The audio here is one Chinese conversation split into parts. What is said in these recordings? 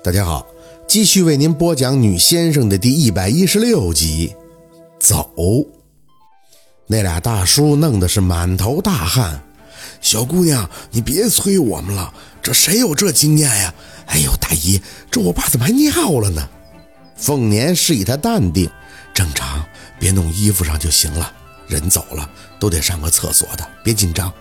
大家好，继续为您播讲《女先生》的第一百一十六集。走，那俩大叔弄得是满头大汗。小姑娘，你别催我们了，这谁有这经验呀？哎呦，大姨，这我爸怎么还尿了呢？凤年示意他淡定，正常，别弄衣服上就行了。人走了，都得上个厕所的，别紧张。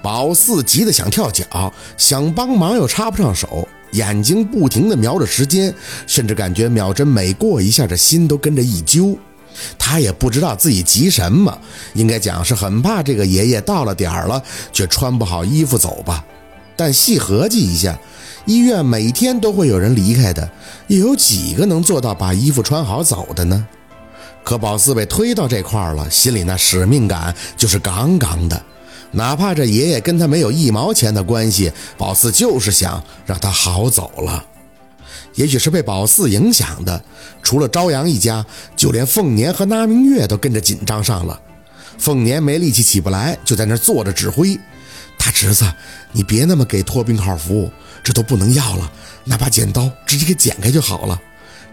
宝四急得想跳脚，想帮忙又插不上手。眼睛不停地瞄着时间，甚至感觉秒针每过一下，这心都跟着一揪。他也不知道自己急什么，应该讲是很怕这个爷爷到了点儿了却穿不好衣服走吧。但细合计一下，医院每天都会有人离开的，又有几个能做到把衣服穿好走的呢？可宝四被推到这块儿了，心里那使命感就是杠杠的。哪怕这爷爷跟他没有一毛钱的关系，宝四就是想让他好走了。也许是被宝四影响的，除了朝阳一家，就连凤年和那明月都跟着紧张上了。凤年没力气起不来，就在那坐着指挥。大侄子，你别那么给脱病号服，这都不能要了，拿把剪刀直接给剪开就好了。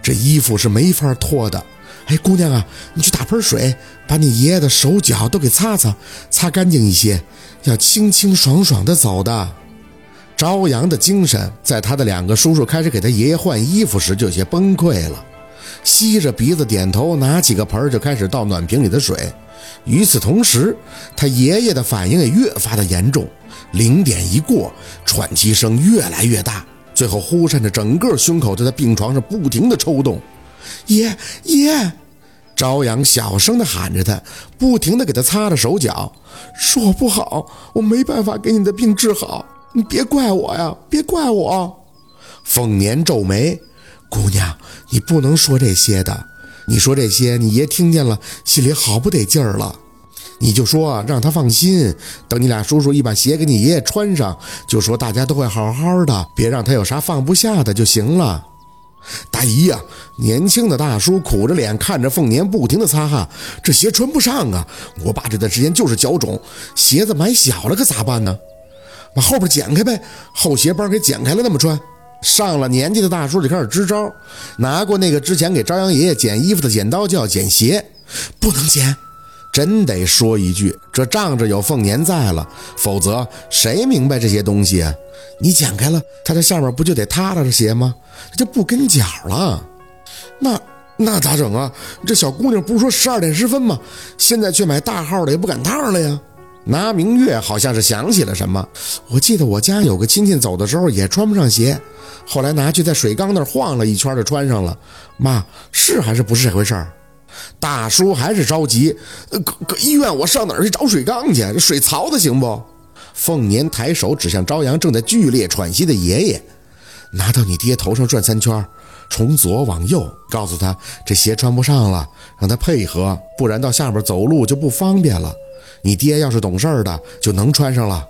这衣服是没法脱的。哎，姑娘啊，你去打盆水，把你爷爷的手脚都给擦擦，擦干净一些，要清清爽爽的走的。朝阳的精神，在他的两个叔叔开始给他爷爷换衣服时就有些崩溃了，吸着鼻子点头，拿起个盆就开始倒暖瓶里的水。与此同时，他爷爷的反应也越发的严重，零点一过，喘气声越来越大，最后忽闪着整个胸口，在病床上不停的抽动。爷爷，朝阳小声地喊着他，不停地给他擦着手脚，是我不好，我没办法给你的病治好，你别怪我呀，别怪我。凤年皱眉，姑娘，你不能说这些的，你说这些，你爷听见了，心里好不得劲儿了。你就说让他放心，等你俩叔叔一把鞋给你爷爷穿上，就说大家都会好好的，别让他有啥放不下的就行了。大姨呀，年轻的大叔苦着脸看着凤年，不停的擦汗。这鞋穿不上啊！我爸这段时间就是脚肿，鞋子买小了可咋办呢？把后边剪开呗，后鞋帮给剪开了那么穿。上了年纪的大叔就开始支招，拿过那个之前给朝阳爷爷剪衣服的剪刀就要剪鞋，不能剪。真得说一句，这仗着有凤年在了，否则谁明白这些东西啊？你剪开了，他这下面不就得踏着鞋吗？这就不跟脚了。那那咋整啊？这小姑娘不是说十二点十分吗？现在去买大号的也不赶趟了呀。拿明月好像是想起了什么，我记得我家有个亲戚走的时候也穿不上鞋，后来拿去在水缸那儿晃了一圈就穿上了。妈，是还是不是这回事儿？大叔还是着急，搁搁医院，我上哪儿去找水缸去？水槽子行不？凤年抬手指向朝阳正在剧烈喘息的爷爷，拿到你爹头上转三圈，从左往右，告诉他这鞋穿不上了，让他配合，不然到下边走路就不方便了。你爹要是懂事的，就能穿上了。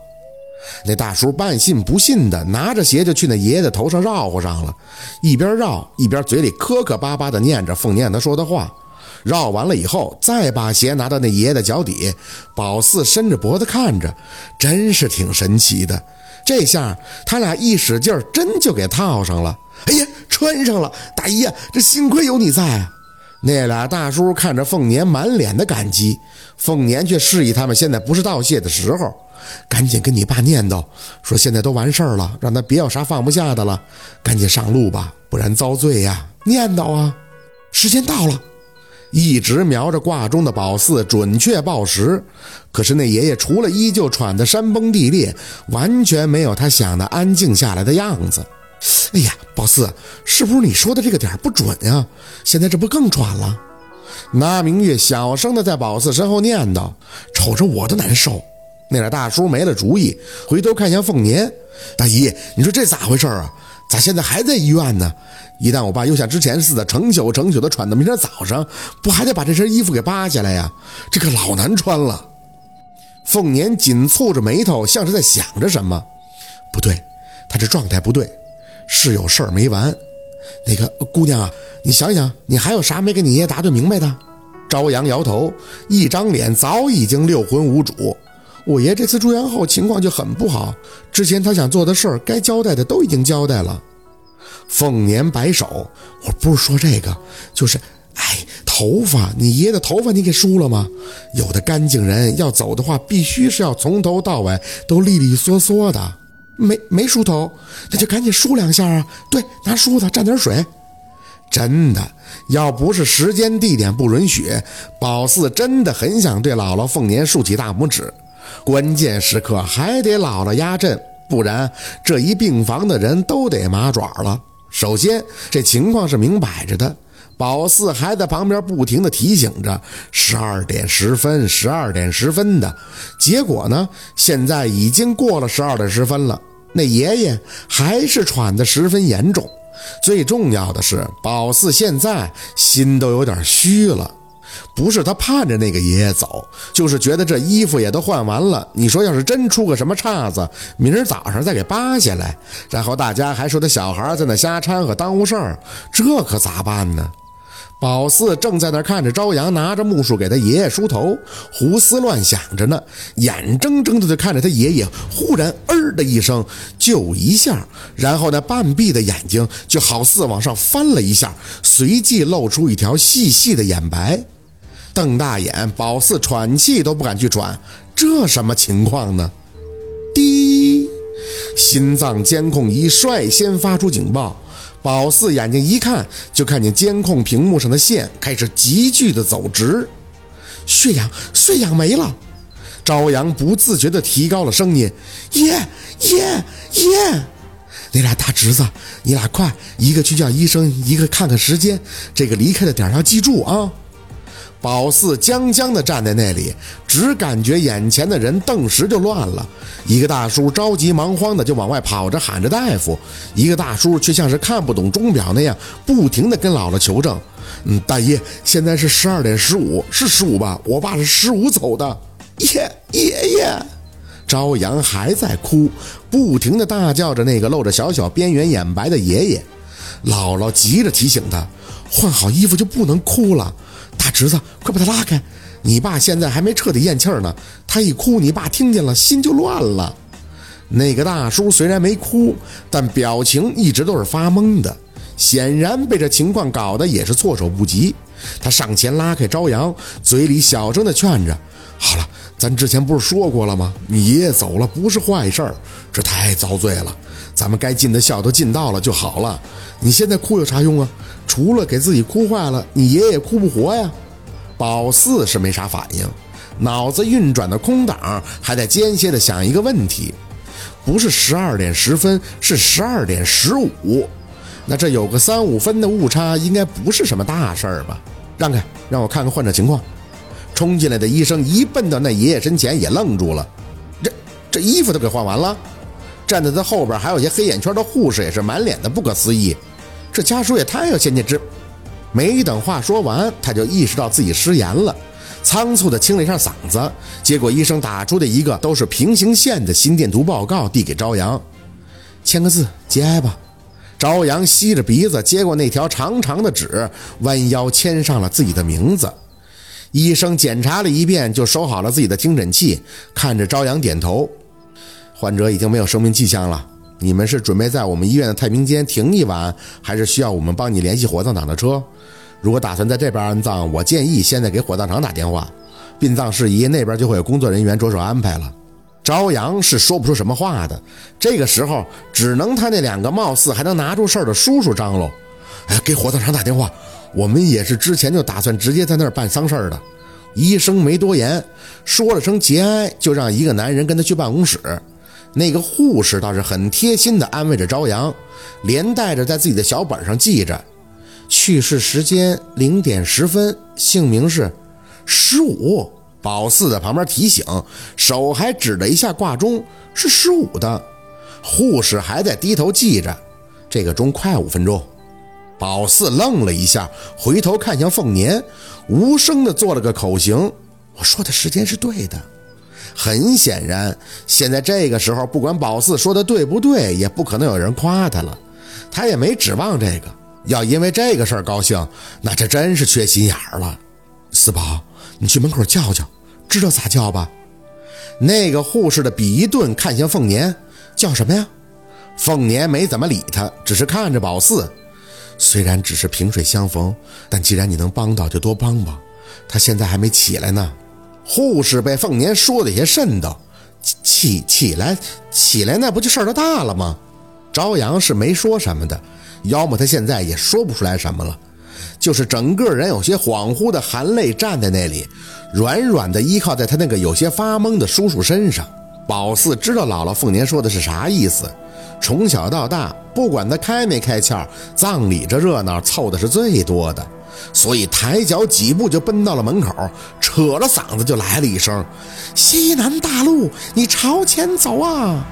那大叔半信不信的，拿着鞋就去那爷爷的头上绕乎上了，一边绕一边嘴里磕磕巴巴的念着凤年他说的话。绕完了以后，再把鞋拿到那爷爷的脚底，宝四伸着脖子看着，真是挺神奇的。这下他俩一使劲，真就给套上了。哎呀，穿上了！大姨呀，这幸亏有你在啊！那俩大叔看着凤年，满脸的感激。凤年却示意他们现在不是道谢的时候，赶紧跟你爸念叨，说现在都完事儿了，让他别有啥放不下的了，赶紧上路吧，不然遭罪呀！念叨啊！时间到了。一直瞄着挂钟的宝四准确报时，可是那爷爷除了依旧喘得山崩地裂，完全没有他想的安静下来的样子。哎呀，宝四，是不是你说的这个点不准呀？现在这不更喘了？那明月小声的在宝四身后念叨，瞅着我都难受。那俩大叔没了主意，回头看向凤年，大姨，你说这咋回事啊？咋现在还在医院呢？一旦我爸又像之前似的成宿成宿的喘到明天早上，不还得把这身衣服给扒下来呀？这可老难穿了。凤年紧蹙着眉头，像是在想着什么。不对，他这状态不对，是有事儿没完。那个姑娘啊，你想想，你还有啥没跟你爷答对明白的？朝阳摇头，一张脸早已经六魂无主。我爷这次住院后情况就很不好，之前他想做的事儿，该交代的都已经交代了。凤年摆手：“我不是说这个，就是，哎，头发，你爷的头发你给梳了吗？有的干净人要走的话，必须是要从头到尾都利利索索的。没没梳头，那就赶紧梳两下啊！对，拿梳子蘸点水。真的，要不是时间地点不允许，宝四真的很想对姥姥凤年竖起大拇指。关键时刻还得姥姥压阵，不然这一病房的人都得麻爪了。首先，这情况是明摆着的，宝四还在旁边不停地提醒着：“十二点十分，十二点十分的。”结果呢，现在已经过了十二点十分了，那爷爷还是喘得十分严重。最重要的是，宝四现在心都有点虚了。不是他盼着那个爷爷走，就是觉得这衣服也都换完了。你说要是真出个什么岔子，明儿早上再给扒下来，然后大家还说他小孩在那瞎掺和耽误事儿，这可咋办呢？宝四正在那看着朝阳拿着木梳给他爷爷梳头，胡思乱想着呢，眼睁睁的就看着他爷爷忽然“儿”的一声就一下，然后那半闭的眼睛就好似往上翻了一下，随即露出一条细细的眼白。瞪大眼，宝四喘气都不敢去喘，这什么情况呢？滴，心脏监控仪率先发出警报。宝四眼睛一看，就看见监控屏幕上的线开始急剧的走直，血氧血氧没了。朝阳不自觉地提高了声音：“爷爷爷，你俩大侄子，你俩快，一个去叫医生，一个看看时间，这个离开的点要记住啊。”宝四僵僵地站在那里，只感觉眼前的人顿时就乱了。一个大叔着急忙慌的就往外跑着，喊着大夫；一个大叔却像是看不懂钟表那样，不停地跟姥姥求证：“嗯，大爷，现在是十二点十五，是十五吧？我爸是十五走的。”爷爷爷，朝阳还在哭，不停地大叫着那个露着小小边缘眼白的爷爷。姥姥急着提醒他：“换好衣服就不能哭了。”大侄子，快把他拉开！你爸现在还没彻底咽气儿呢，他一哭，你爸听见了，心就乱了。那个大叔虽然没哭，但表情一直都是发懵的，显然被这情况搞得也是措手不及。他上前拉开朝阳，嘴里小声的劝着：“好了，咱之前不是说过了吗？你爷爷走了不是坏事儿，这太遭罪了。咱们该尽的孝都尽到了就好了。你现在哭有啥用啊？”除了给自己哭坏了，你爷爷哭不活呀！宝四是没啥反应，脑子运转的空档还在间歇的想一个问题：不是十二点十分，是十二点十五。那这有个三五分的误差，应该不是什么大事儿吧？让开，让我看看患者情况。冲进来的医生一奔到那爷爷身前，也愣住了。这这衣服都给换完了。站在他后边还有些黑眼圈的护士也是满脸的不可思议。这家属也太有先见之，没等话说完，他就意识到自己失言了，仓促地清了一下嗓子，结果医生打出的一个都是平行线的心电图报告，递给朝阳，签个字，节哀吧。朝阳吸着鼻子接过那条长长的纸，弯腰签上了自己的名字。医生检查了一遍，就收好了自己的听诊器，看着朝阳点头，患者已经没有生命迹象了。你们是准备在我们医院的太平间停一晚，还是需要我们帮你联系火葬场的车？如果打算在这边安葬，我建议现在给火葬场打电话，殡葬事宜那边就会有工作人员着手安排了。朝阳是说不出什么话的，这个时候只能他那两个貌似还能拿出事儿的叔叔张罗。哎，给火葬场打电话，我们也是之前就打算直接在那儿办丧事儿的。医生没多言，说了声节哀，就让一个男人跟他去办公室。那个护士倒是很贴心的安慰着朝阳，连带着在自己的小本上记着，去世时间零点十分，姓名是十五。宝四在旁边提醒，手还指了一下挂钟，是十五的。护士还在低头记着，这个钟快五分钟。宝四愣了一下，回头看向凤年，无声地做了个口型：“我说的时间是对的。”很显然，现在这个时候，不管宝四说的对不对，也不可能有人夸他了。他也没指望这个，要因为这个事儿高兴，那这真是缺心眼儿了。四宝，你去门口叫叫，知道咋叫吧？那个护士的笔一顿，看向凤年，叫什么呀？凤年没怎么理他，只是看着宝四。虽然只是萍水相逢，但既然你能帮到，就多帮帮。他现在还没起来呢。护士被凤年说的也瘆得，起起来起来，那不就事儿都大了吗？朝阳是没说什么的，要么他现在也说不出来什么了，就是整个人有些恍惚的含泪站在那里，软软的依靠在他那个有些发懵的叔叔身上。宝四知道姥姥凤年说的是啥意思。从小到大，不管他开没开窍，葬礼这热闹凑的是最多的，所以抬脚几步就奔到了门口，扯着嗓子就来了一声：“西南大路，你朝前走啊！”